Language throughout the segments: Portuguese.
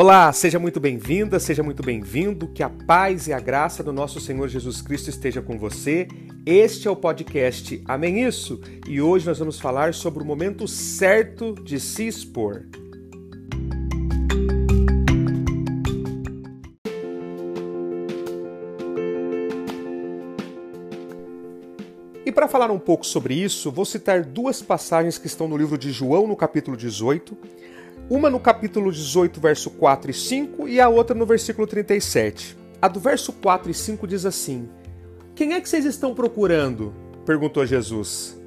Olá, seja muito bem-vinda, seja muito bem-vindo. Que a paz e a graça do nosso Senhor Jesus Cristo esteja com você. Este é o podcast Amém Isso e hoje nós vamos falar sobre o momento certo de se expor. E para falar um pouco sobre isso, vou citar duas passagens que estão no livro de João, no capítulo 18 uma no capítulo 18, verso 4 e 5, e a outra no versículo 37. A do verso 4 e 5 diz assim: Quem é que vocês estão procurando? perguntou Jesus.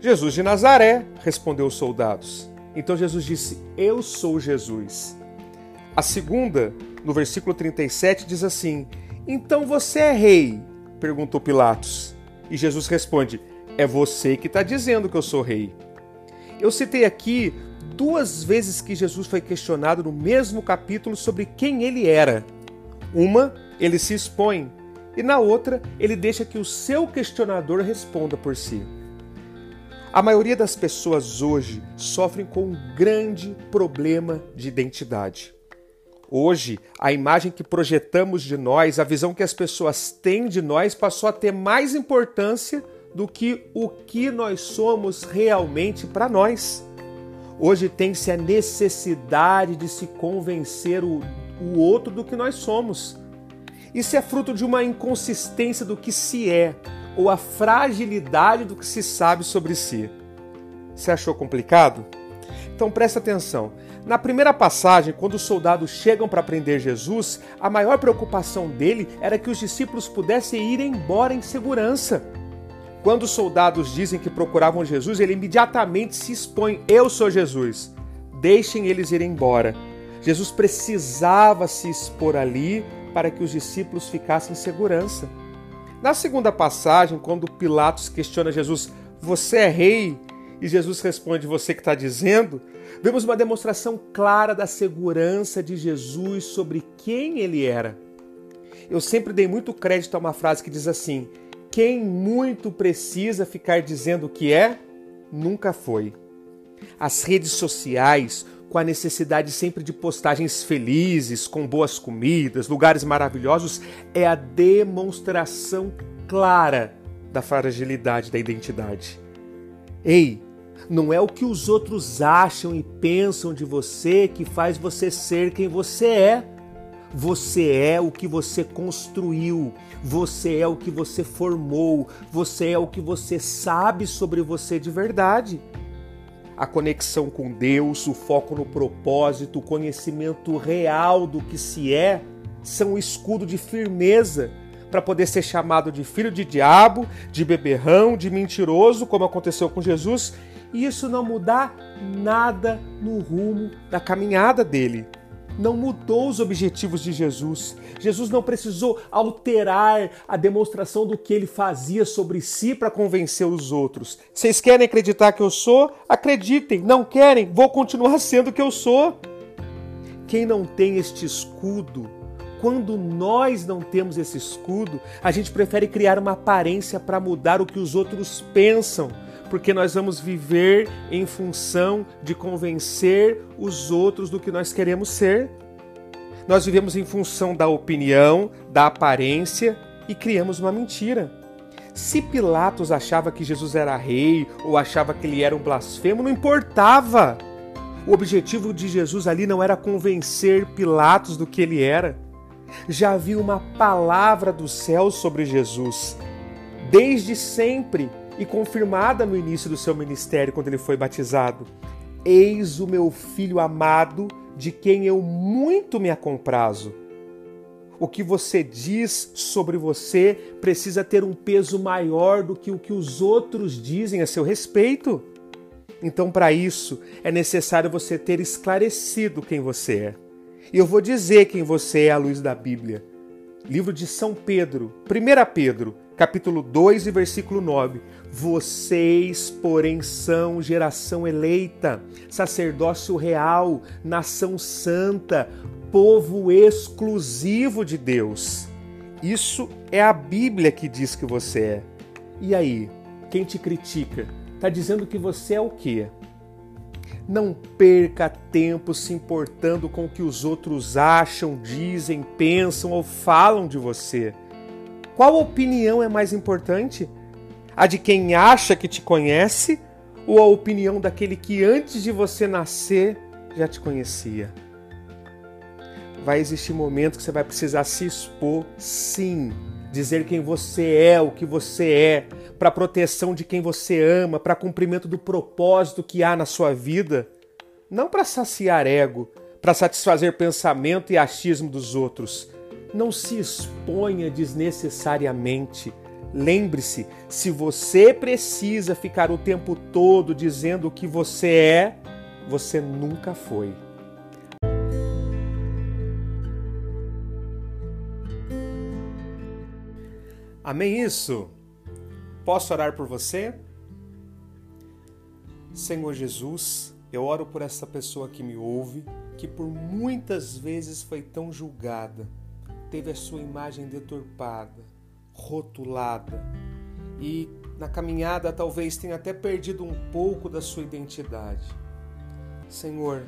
Jesus de Nazaré, respondeu os soldados. Então Jesus disse: Eu sou Jesus. A segunda, no versículo 37, diz assim: Então você é rei? perguntou Pilatos. E Jesus responde: É você que está dizendo que eu sou rei. Eu citei aqui duas vezes que Jesus foi questionado no mesmo capítulo sobre quem ele era. Uma, ele se expõe, e na outra, ele deixa que o seu questionador responda por si. A maioria das pessoas hoje sofrem com um grande problema de identidade. Hoje, a imagem que projetamos de nós, a visão que as pessoas têm de nós, passou a ter mais importância do que o que nós somos realmente para nós. Hoje tem-se a necessidade de se convencer o, o outro do que nós somos. Isso é fruto de uma inconsistência do que se é ou a fragilidade do que se sabe sobre si. Você achou complicado? Então presta atenção. Na primeira passagem, quando os soldados chegam para prender Jesus, a maior preocupação dele era que os discípulos pudessem ir embora em segurança. Quando os soldados dizem que procuravam Jesus, ele imediatamente se expõe: Eu sou Jesus. Deixem eles ir embora. Jesus precisava se expor ali para que os discípulos ficassem em segurança. Na segunda passagem, quando Pilatos questiona Jesus: Você é rei? E Jesus responde: Você que está dizendo? Vemos uma demonstração clara da segurança de Jesus sobre quem ele era. Eu sempre dei muito crédito a uma frase que diz assim: quem muito precisa ficar dizendo o que é, nunca foi. As redes sociais, com a necessidade sempre de postagens felizes, com boas comidas, lugares maravilhosos, é a demonstração clara da fragilidade da identidade. Ei, não é o que os outros acham e pensam de você que faz você ser quem você é. Você é o que você construiu, você é o que você formou, você é o que você sabe sobre você de verdade. A conexão com Deus, o foco no propósito, o conhecimento real do que se é, são o escudo de firmeza para poder ser chamado de filho de diabo, de beberrão, de mentiroso, como aconteceu com Jesus, e isso não mudar nada no rumo da caminhada dele não mudou os objetivos de Jesus. Jesus não precisou alterar a demonstração do que ele fazia sobre si para convencer os outros. Vocês querem acreditar que eu sou? Acreditem. Não querem? Vou continuar sendo o que eu sou. Quem não tem este escudo, quando nós não temos esse escudo, a gente prefere criar uma aparência para mudar o que os outros pensam porque nós vamos viver em função de convencer os outros do que nós queremos ser. Nós vivemos em função da opinião, da aparência e criamos uma mentira. Se Pilatos achava que Jesus era rei ou achava que ele era um blasfemo, não importava. O objetivo de Jesus ali não era convencer Pilatos do que ele era. Já havia uma palavra do céu sobre Jesus. Desde sempre, e confirmada no início do seu ministério quando ele foi batizado: Eis o meu filho amado, de quem eu muito me acomprazo. O que você diz sobre você precisa ter um peso maior do que o que os outros dizem a seu respeito. Então, para isso, é necessário você ter esclarecido quem você é. E eu vou dizer quem você é à luz da Bíblia. Livro de São Pedro, 1 Pedro, capítulo 2 e versículo 9. Vocês, porém, são geração eleita, sacerdócio real, nação santa, povo exclusivo de Deus. Isso é a Bíblia que diz que você é. E aí, quem te critica? Está dizendo que você é o quê? Não perca tempo se importando com o que os outros acham, dizem, pensam ou falam de você. Qual opinião é mais importante? A de quem acha que te conhece ou a opinião daquele que antes de você nascer já te conhecia? Vai existir momentos que você vai precisar se expor, sim, dizer quem você é, o que você é, para proteção de quem você ama, para cumprimento do propósito que há na sua vida, não para saciar ego, para satisfazer pensamento e achismo dos outros. Não se exponha desnecessariamente. Lembre-se, se você precisa ficar o tempo todo dizendo o que você é, você nunca foi. Amém isso? Posso orar por você? Senhor Jesus, eu oro por essa pessoa que me ouve, que por muitas vezes foi tão julgada, teve a sua imagem deturpada, rotulada e na caminhada talvez tenha até perdido um pouco da sua identidade. Senhor,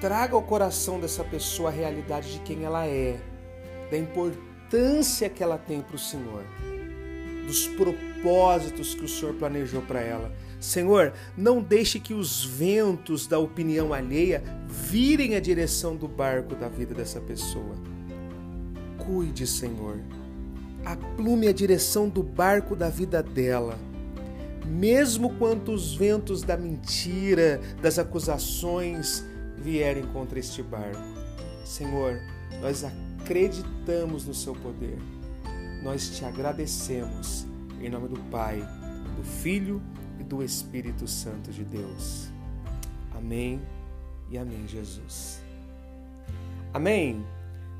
traga ao coração dessa pessoa a realidade de quem ela é, da importância que ela tem para o Senhor dos propósitos que o Senhor planejou para ela. Senhor, não deixe que os ventos da opinião alheia virem a direção do barco da vida dessa pessoa. Cuide, Senhor. Aplume a direção do barco da vida dela. Mesmo quando os ventos da mentira, das acusações vierem contra este barco. Senhor, nós acreditamos no seu poder nós te agradecemos em nome do Pai, do Filho e do Espírito Santo de Deus. Amém e amém, Jesus. Amém.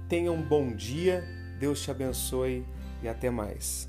Tenha um bom dia, Deus te abençoe e até mais.